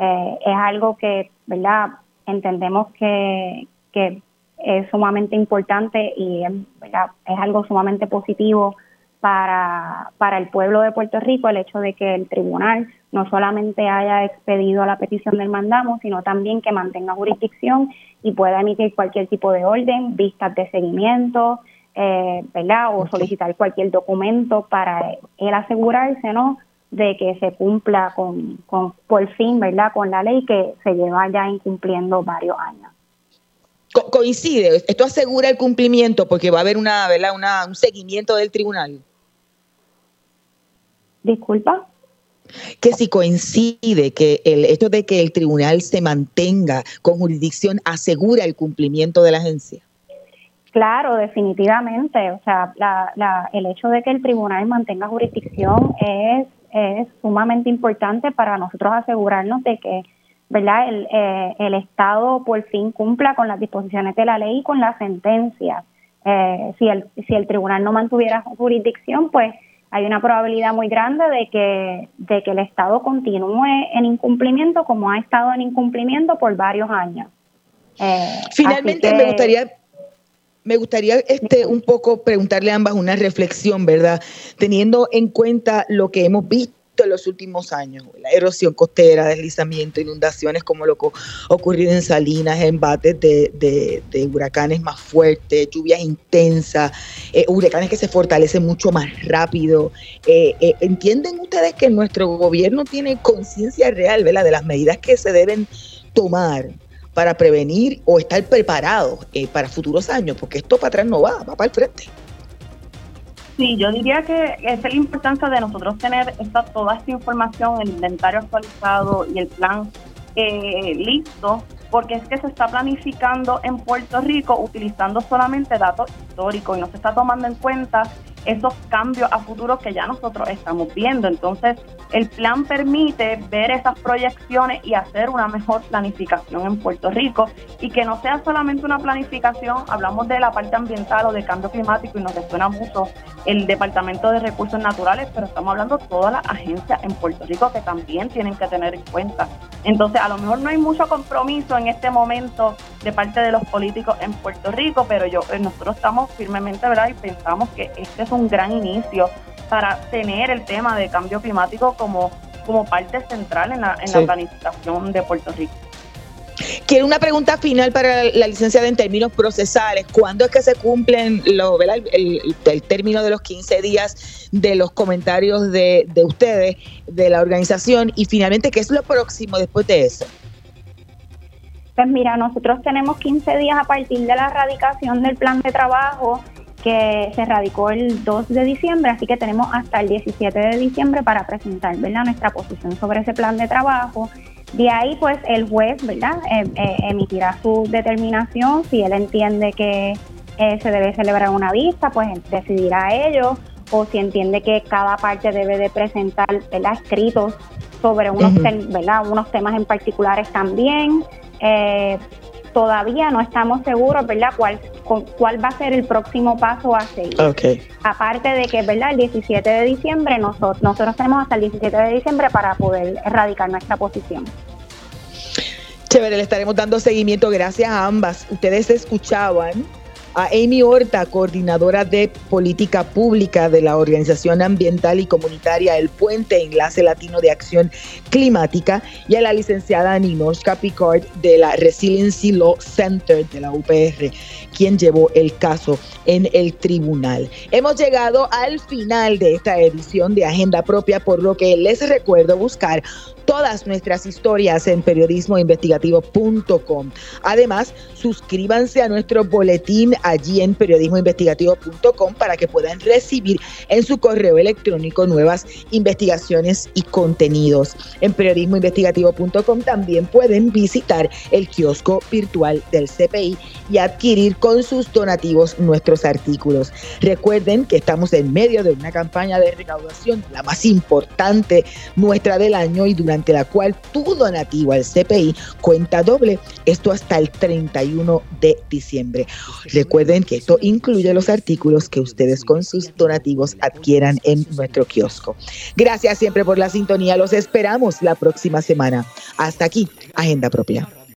es algo que, ¿verdad? Entendemos que, que es sumamente importante y es algo sumamente positivo para, para el pueblo de Puerto Rico el hecho de que el tribunal no solamente haya expedido la petición del mandamo, sino también que mantenga jurisdicción y pueda emitir cualquier tipo de orden, vistas de seguimiento, eh, ¿verdad? O solicitar cualquier documento para él asegurarse, ¿no? De que se cumpla con, con, por fin, ¿verdad? Con la ley que se lleva ya incumpliendo varios años coincide, esto asegura el cumplimiento porque va a haber una, ¿verdad? Una, un seguimiento del tribunal. Disculpa. Que si coincide que el hecho de que el tribunal se mantenga con jurisdicción asegura el cumplimiento de la agencia. Claro, definitivamente. O sea, la, el hecho de que el tribunal mantenga jurisdicción es, es sumamente importante para nosotros asegurarnos de que ¿verdad? El, eh, el Estado por fin cumpla con las disposiciones de la ley y con la sentencia. Eh, si, el, si el tribunal no mantuviera jurisdicción, pues hay una probabilidad muy grande de que, de que el Estado continúe en incumplimiento como ha estado en incumplimiento por varios años. Eh, Finalmente me gustaría me gustaría este un poco preguntarle a ambas una reflexión, ¿verdad? Teniendo en cuenta lo que hemos visto en los últimos años, la erosión costera, deslizamiento, inundaciones como lo que ocurrido en Salinas, embates de, huracanes más fuertes, lluvias intensas, eh, huracanes que se fortalecen mucho más rápido. Eh, eh, ¿Entienden ustedes que nuestro gobierno tiene conciencia real de las medidas que se deben tomar para prevenir o estar preparados para futuros años? Porque esto para atrás no va, va para el frente. Sí, yo diría que es la importancia de nosotros tener esta, toda esta información, el inventario actualizado y el plan eh, listo, porque es que se está planificando en Puerto Rico utilizando solamente datos históricos y no se está tomando en cuenta esos cambios a futuro que ya nosotros estamos viendo. Entonces, el plan permite ver esas proyecciones y hacer una mejor planificación en Puerto Rico y que no sea solamente una planificación, hablamos de la parte ambiental o de cambio climático y nos resuena mucho el Departamento de Recursos Naturales, pero estamos hablando de todas las agencias en Puerto Rico que también tienen que tener en cuenta. Entonces, a lo mejor no hay mucho compromiso en este momento de parte de los políticos en Puerto Rico, pero yo eh, nosotros estamos firmemente, ¿verdad? Y pensamos que este es un gran inicio para tener el tema de cambio climático como, como parte central en la, en la planificación de Puerto Rico. Quiero una pregunta final para la licenciada en términos procesales. ¿Cuándo es que se cumplen lo, el, el, término de los 15 días de los comentarios de, de ustedes, de la organización? Y finalmente, ¿qué es lo próximo después de eso? Pues mira, nosotros tenemos 15 días a partir de la erradicación del plan de trabajo que se radicó el 2 de diciembre, así que tenemos hasta el 17 de diciembre para presentar ¿verdad? nuestra posición sobre ese plan de trabajo. De ahí, pues, el juez ¿verdad? Eh, eh, emitirá su determinación. Si él entiende que eh, se debe celebrar una vista, pues decidirá ello. O si entiende que cada parte debe de presentar ¿verdad? escritos sobre unos, ¿verdad? unos temas en particulares también. todavía no estamos seguros, ¿verdad?, cuál, cuál va a ser el próximo paso a seguir. Okay. Aparte de que, ¿verdad? El 17 de diciembre, nosotros, nosotros tenemos hasta el 17 de diciembre para poder erradicar nuestra posición. Chévere, le estaremos dando seguimiento. Gracias a ambas. Ustedes escuchaban a Amy Horta, coordinadora de política pública de la Organización Ambiental y Comunitaria El Puente, Enlace Latino de Acción Climática, y a la licenciada Ninoshka Picard de la Resiliency Law Center de la UPR, quien llevó el caso en el tribunal. Hemos llegado al final de esta edición de Agenda Propia, por lo que les recuerdo buscar todas nuestras historias en periodismoinvestigativo.com. Además, suscríbanse a nuestro boletín allí en periodismoinvestigativo.com para que puedan recibir en su correo electrónico nuevas investigaciones y contenidos. En periodismoinvestigativo.com también pueden visitar el kiosco virtual del CPI y adquirir con sus donativos nuestros artículos. Recuerden que estamos en medio de una campaña de recaudación, la más importante nuestra del año y durante la cual tu donativo al CPI cuenta doble, esto hasta el 31 de diciembre. Recuerden que esto incluye los artículos que ustedes con sus donativos adquieran en nuestro kiosco. Gracias siempre por la sintonía, los esperamos la próxima semana. Hasta aquí, Agenda Propia.